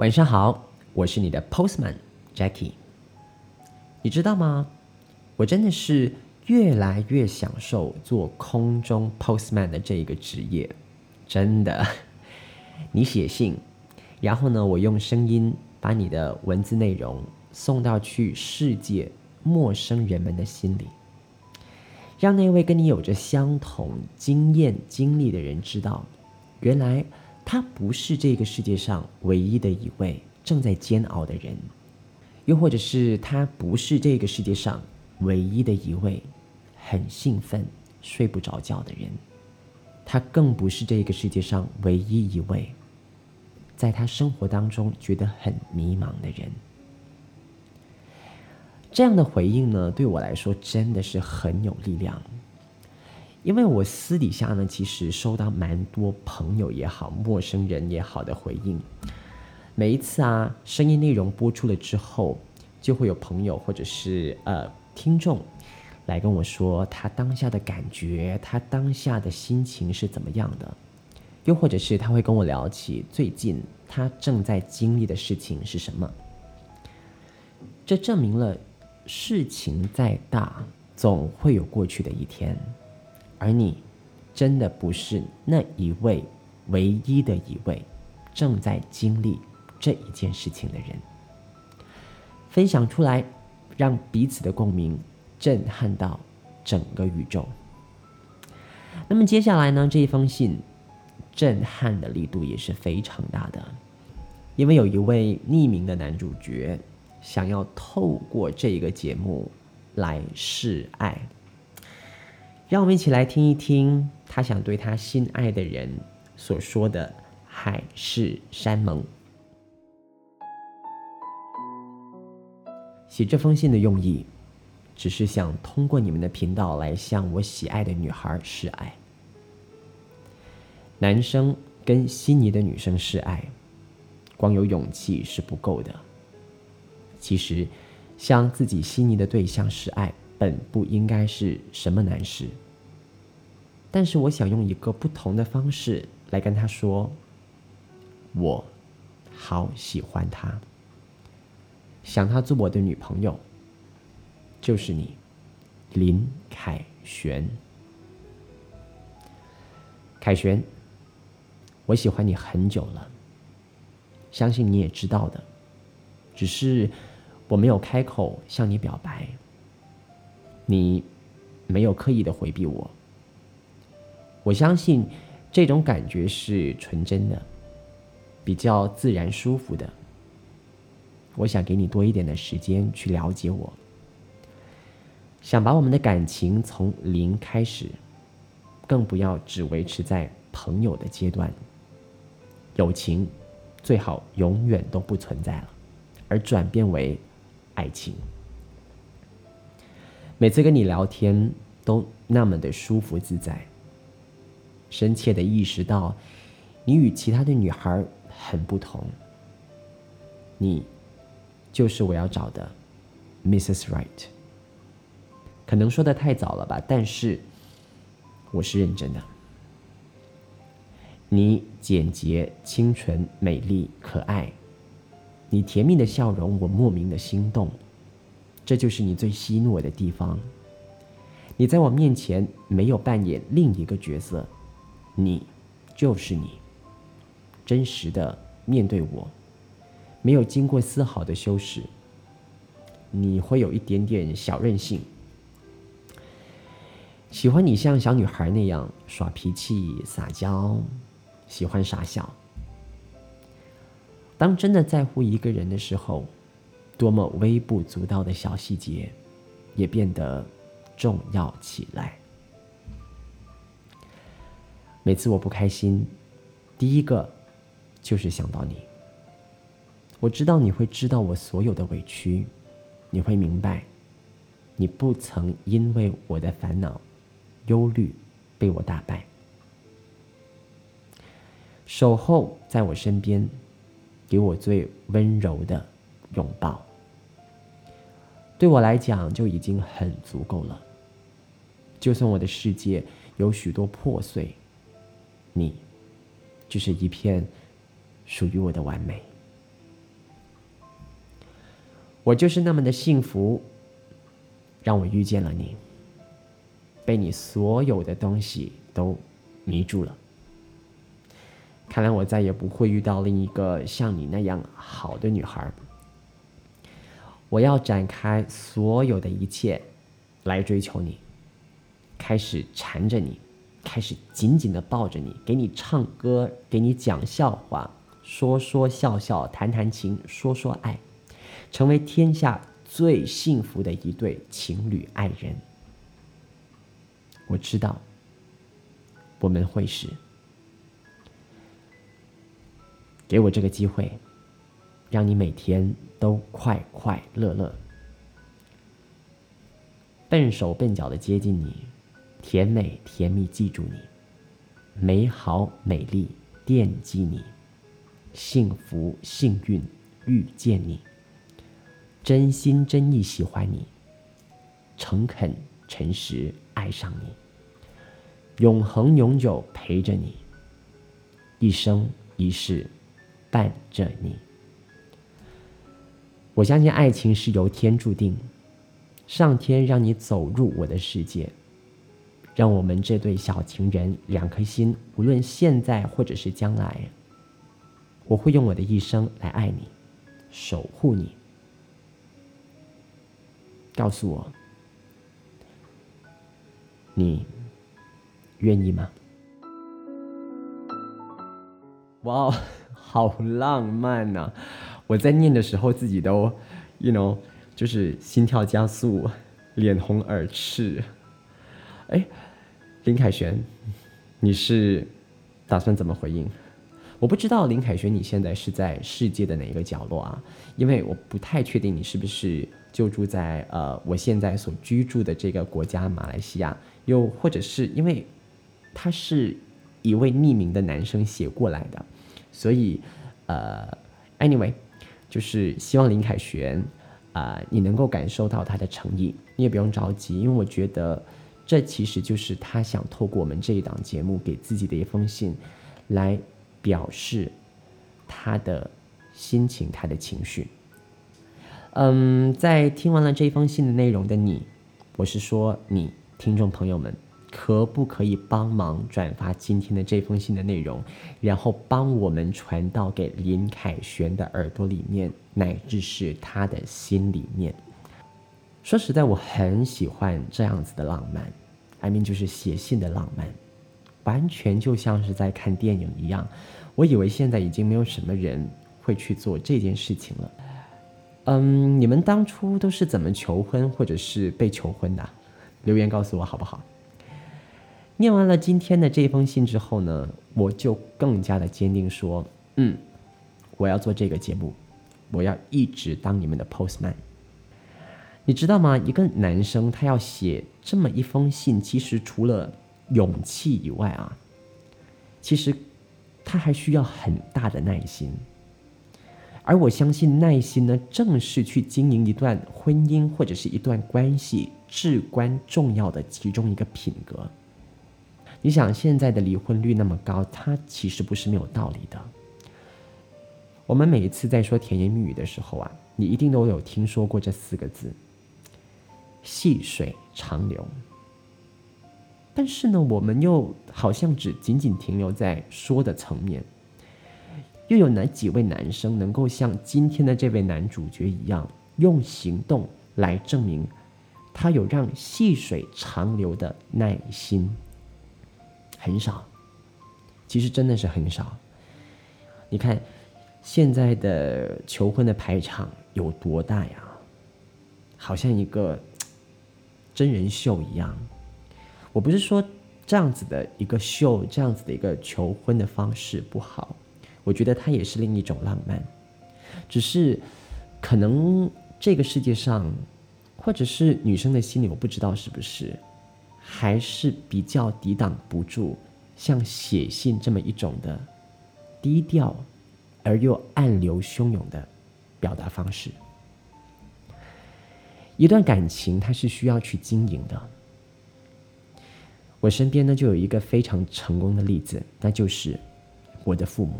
晚上好，我是你的 Postman Jackie。你知道吗？我真的是越来越享受做空中 Postman 的这一个职业，真的。你写信，然后呢，我用声音把你的文字内容送到去世界陌生人们的心里，让那位跟你有着相同经验经历的人知道，原来他不是这个世界上唯一的一位正在煎熬的人。又或者是他不是这个世界上唯一的一位很兴奋睡不着觉的人，他更不是这个世界上唯一一位在他生活当中觉得很迷茫的人。这样的回应呢，对我来说真的是很有力量，因为我私底下呢，其实收到蛮多朋友也好、陌生人也好的回应。每一次啊，声音内容播出了之后，就会有朋友或者是呃听众来跟我说他当下的感觉，他当下的心情是怎么样的，又或者是他会跟我聊起最近他正在经历的事情是什么。这证明了事情再大，总会有过去的一天，而你真的不是那一位唯一的一位正在经历。这一件事情的人，分享出来，让彼此的共鸣震撼到整个宇宙。那么接下来呢？这一封信震撼的力度也是非常大的，因为有一位匿名的男主角想要透过这个节目来示爱，让我们一起来听一听他想对他心爱的人所说的海誓山盟。写这封信的用意，只是想通过你们的频道来向我喜爱的女孩示爱。男生跟心仪的女生示爱，光有勇气是不够的。其实，向自己心仪的对象示爱，本不应该是什么难事。但是，我想用一个不同的方式来跟他说：“我好喜欢他。”想她做我的女朋友，就是你，林凯旋。凯旋，我喜欢你很久了，相信你也知道的，只是我没有开口向你表白，你没有刻意的回避我。我相信这种感觉是纯真的，比较自然舒服的。我想给你多一点的时间去了解我，想把我们的感情从零开始，更不要只维持在朋友的阶段。友情最好永远都不存在了，而转变为爱情。每次跟你聊天都那么的舒服自在，深切的意识到你与其他的女孩很不同，你。就是我要找的，Mrs. Wright。可能说的太早了吧，但是我是认真的。你简洁、清纯、美丽、可爱，你甜蜜的笑容，我莫名的心动。这就是你最吸引我的地方。你在我面前没有扮演另一个角色，你就是你，真实的面对我。没有经过丝毫的修饰，你会有一点点小任性。喜欢你像小女孩那样耍脾气、撒娇，喜欢傻笑。当真的在乎一个人的时候，多么微不足道的小细节，也变得重要起来。每次我不开心，第一个就是想到你。我知道你会知道我所有的委屈，你会明白，你不曾因为我的烦恼、忧虑被我打败。守候在我身边，给我最温柔的拥抱，对我来讲就已经很足够了。就算我的世界有许多破碎，你就是一片属于我的完美。我就是那么的幸福，让我遇见了你，被你所有的东西都迷住了。看来我再也不会遇到另一个像你那样好的女孩。我要展开所有的一切来追求你，开始缠着你，开始紧紧的抱着你，给你唱歌，给你讲笑话，说说笑笑，谈谈情，说说爱，成为天下最幸福的一对情侣爱人。我知道，我们会是。给我这个机会，让你每天都快快乐乐，笨手笨脚的接近你，甜美甜蜜记住你，美好美丽惦记你，幸福幸运遇见你，真心真意喜欢你，诚恳诚实爱上你，永恒永久陪着你，一生一世。伴着你，我相信爱情是由天注定，上天让你走入我的世界，让我们这对小情人两颗心，无论现在或者是将来，我会用我的一生来爱你，守护你。告诉我，你愿意吗？哇！好浪漫呐！我在念的时候自己都，you know，就是心跳加速，脸红耳赤。哎，林凯旋，你是打算怎么回应？我不知道林凯旋你现在是在世界的哪一个角落啊？因为我不太确定你是不是就住在呃我现在所居住的这个国家马来西亚，又或者是因为他是一位匿名的男生写过来的。所以，呃，anyway，就是希望林凯旋，啊，你能够感受到他的诚意，你也不用着急，因为我觉得这其实就是他想透过我们这一档节目给自己的一封信，来表示他的心情、他的情绪。嗯，在听完了这封信的内容的你，我是说你听众朋友们。可不可以帮忙转发今天的这封信的内容，然后帮我们传到给林凯旋的耳朵里面，乃至是他的心里面？说实在，我很喜欢这样子的浪漫，I mean 就是写信的浪漫，完全就像是在看电影一样。我以为现在已经没有什么人会去做这件事情了。嗯，你们当初都是怎么求婚或者是被求婚的？留言告诉我好不好？念完了今天的这封信之后呢，我就更加的坚定说，嗯，我要做这个节目，我要一直当你们的 postman。你知道吗？一个男生他要写这么一封信，其实除了勇气以外啊，其实他还需要很大的耐心。而我相信耐心呢，正是去经营一段婚姻或者是一段关系至关重要的其中一个品格。你想现在的离婚率那么高，它其实不是没有道理的。我们每一次在说甜言蜜语的时候啊，你一定都有听说过这四个字“细水长流”。但是呢，我们又好像只仅仅停留在说的层面。又有哪几位男生能够像今天的这位男主角一样，用行动来证明他有让细水长流的耐心？很少，其实真的是很少。你看，现在的求婚的排场有多大呀？好像一个真人秀一样。我不是说这样子的一个秀，这样子的一个求婚的方式不好，我觉得它也是另一种浪漫。只是可能这个世界上，或者是女生的心里，我不知道是不是，还是比较抵挡不住像写信这么一种的低调而又暗流汹涌的表达方式。一段感情，它是需要去经营的。我身边呢，就有一个非常成功的例子，那就是我的父母。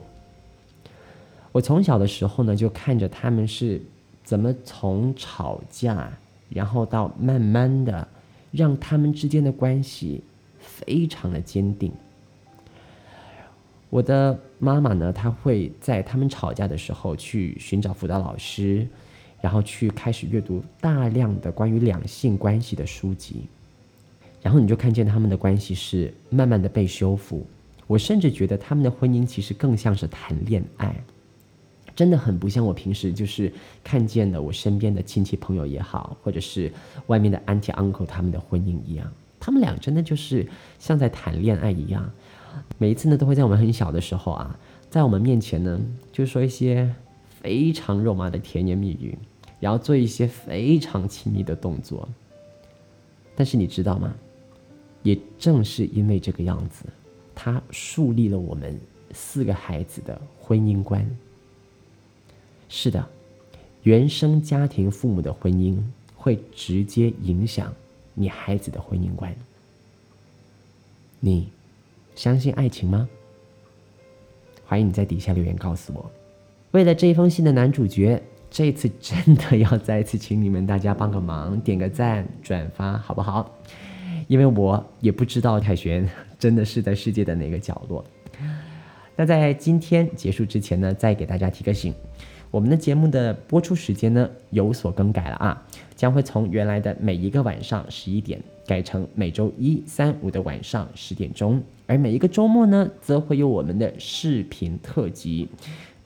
我从小的时候呢，就看着他们是怎么从吵架，然后到慢慢的让他们之间的关系非常的坚定。我的妈妈呢，她会在他们吵架的时候去寻找辅导老师，然后去开始阅读大量的关于两性关系的书籍。然后你就看见他们的关系是慢慢的被修复，我甚至觉得他们的婚姻其实更像是谈恋爱，真的很不像我平时就是看见的我身边的亲戚朋友也好，或者是外面的 auntie uncle 他们的婚姻一样，他们俩真的就是像在谈恋爱一样，每一次呢都会在我们很小的时候啊，在我们面前呢就说一些非常肉麻的甜言蜜语，然后做一些非常亲密的动作，但是你知道吗？也正是因为这个样子，他树立了我们四个孩子的婚姻观。是的，原生家庭父母的婚姻会直接影响你孩子的婚姻观。你相信爱情吗？欢迎你在底下留言告诉我。为了这一封信的男主角，这次真的要再次请你们大家帮个忙，点个赞、转发，好不好？因为我也不知道凯旋真的是在世界的哪个角落。那在今天结束之前呢，再给大家提个醒，我们的节目的播出时间呢有所更改了啊，将会从原来的每一个晚上十一点改成每周一、三、五的晚上十点钟，而每一个周末呢，则会有我们的视频特辑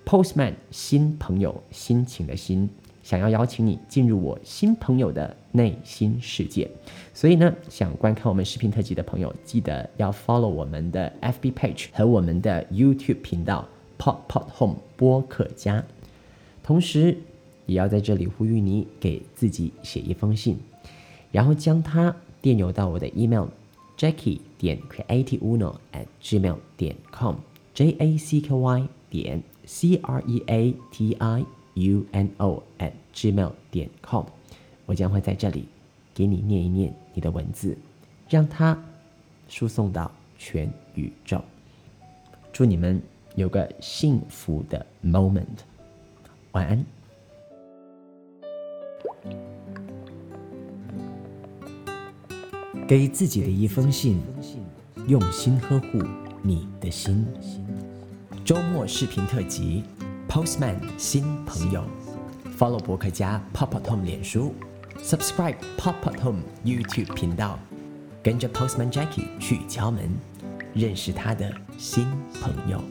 ，Postman 新朋友心情的心。想要邀请你进入我新朋友的内心世界，所以呢，想观看我们视频特辑的朋友，记得要 follow 我们的 FB page 和我们的 YouTube 频道 Pop Pop Home 播客家。同时，也要在这里呼吁你给自己写一封信，然后将它电邮到我的 email Jackie 点 Creativeuno at gmail 点 com，J A C K Y 点 C R E A T I。uno at gmail 点 com，我将会在这里给你念一念你的文字，让它输送到全宇宙。祝你们有个幸福的 moment，晚安。给自己的一封信，用心呵护你的心。周末视频特辑。Postman 新朋友，Follow 博客家 Pop Pop Home 脸书，Subscribe Pop Pop Home YouTube 频道，跟着 Postman Jackie 去敲门，认识他的新朋友。